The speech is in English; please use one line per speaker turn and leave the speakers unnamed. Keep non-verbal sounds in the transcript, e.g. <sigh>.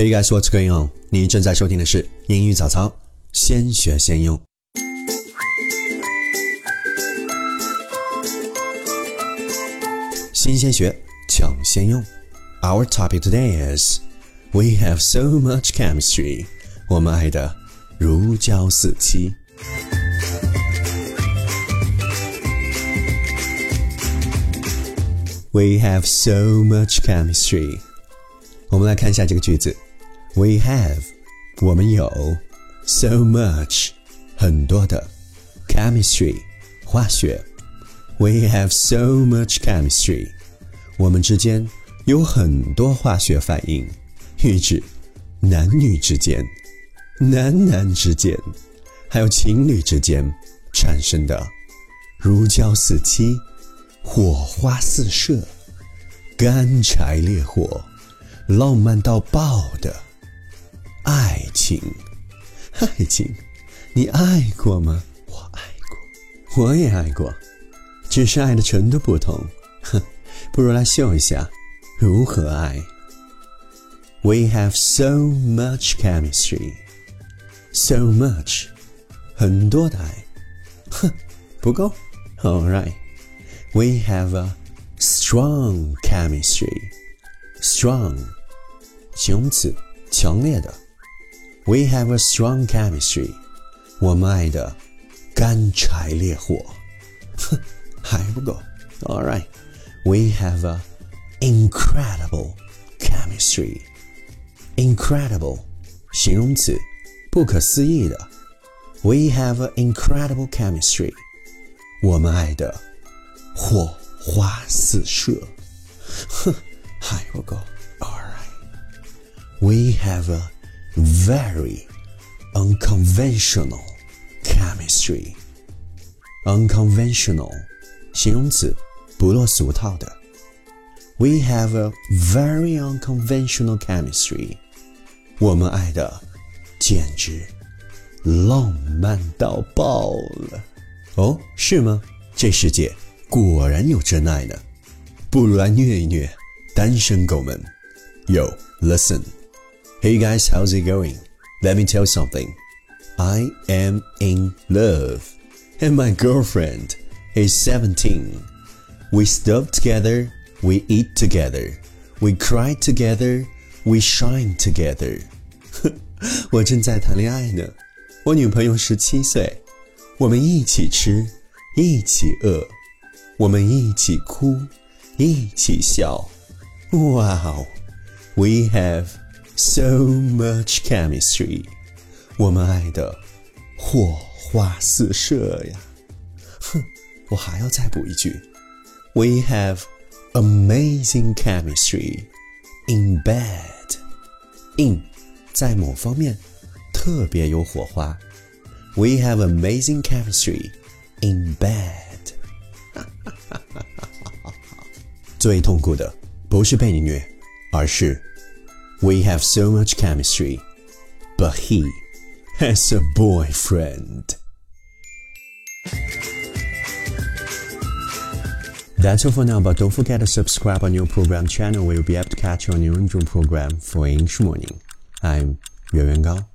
Hey guys, what's going on？你正在收听的是英语早操，先学先用。新鲜学，抢先用。Our topic today is We have so much chemistry。我们爱的如胶似漆。We have so much chemistry。我们来看一下这个句子：We have，我们有，so much，很多的，chemistry，化学。We have so much chemistry，我们之间有很多化学反应，喻指男女之间、男男之间，还有情侣之间产生的如胶似漆、火花四射、干柴烈火。浪漫到爆的情，爱情，你爱过吗？我爱过，我也爱过，只是爱的程度不同。哼，不如来秀一下如何爱。We have so much chemistry, so much，很多的爱。哼，不够。All right, we have a strong chemistry, strong. 形容词，强烈的。We have a strong chemistry。我们爱的干柴烈火。哼，还不够。All <laughs> right。We have a incredible chemistry。Incredible，形容词，不可思议的。We have an incredible chemistry。我们爱的火花四射。哼，还不够。<laughs> we have a very unconventional chemistry. Unconventional 形容词，不落俗套的。We have a very unconventional chemistry. 我们爱的简直浪漫到爆了。哦，是吗？这世界果然有真爱呢。不如来虐一虐单身狗们。Yo, listen. Hey guys, how's it going? Let me tell you something. I am in love, and my girlfriend is 17. We stop together, we eat together, we cry together, we shine together. <laughs> 我正在谈恋爱呢，我女朋友十七岁，我们一起吃，一起饿，我们一起哭，一起笑。Wow, we have so much chemistry，我们爱的火花四射呀！哼，我还要再补一句：We have amazing chemistry in bed。in 在某方面特别有火花。We have amazing chemistry in bed。最痛苦的不是被你虐，而是。 <laughs> We have so much chemistry, but he has a boyfriend. That's all for now, but don't forget to subscribe on your program channel where you'll be able to catch our new program for English Morning. I'm Yuan Yuan Gao.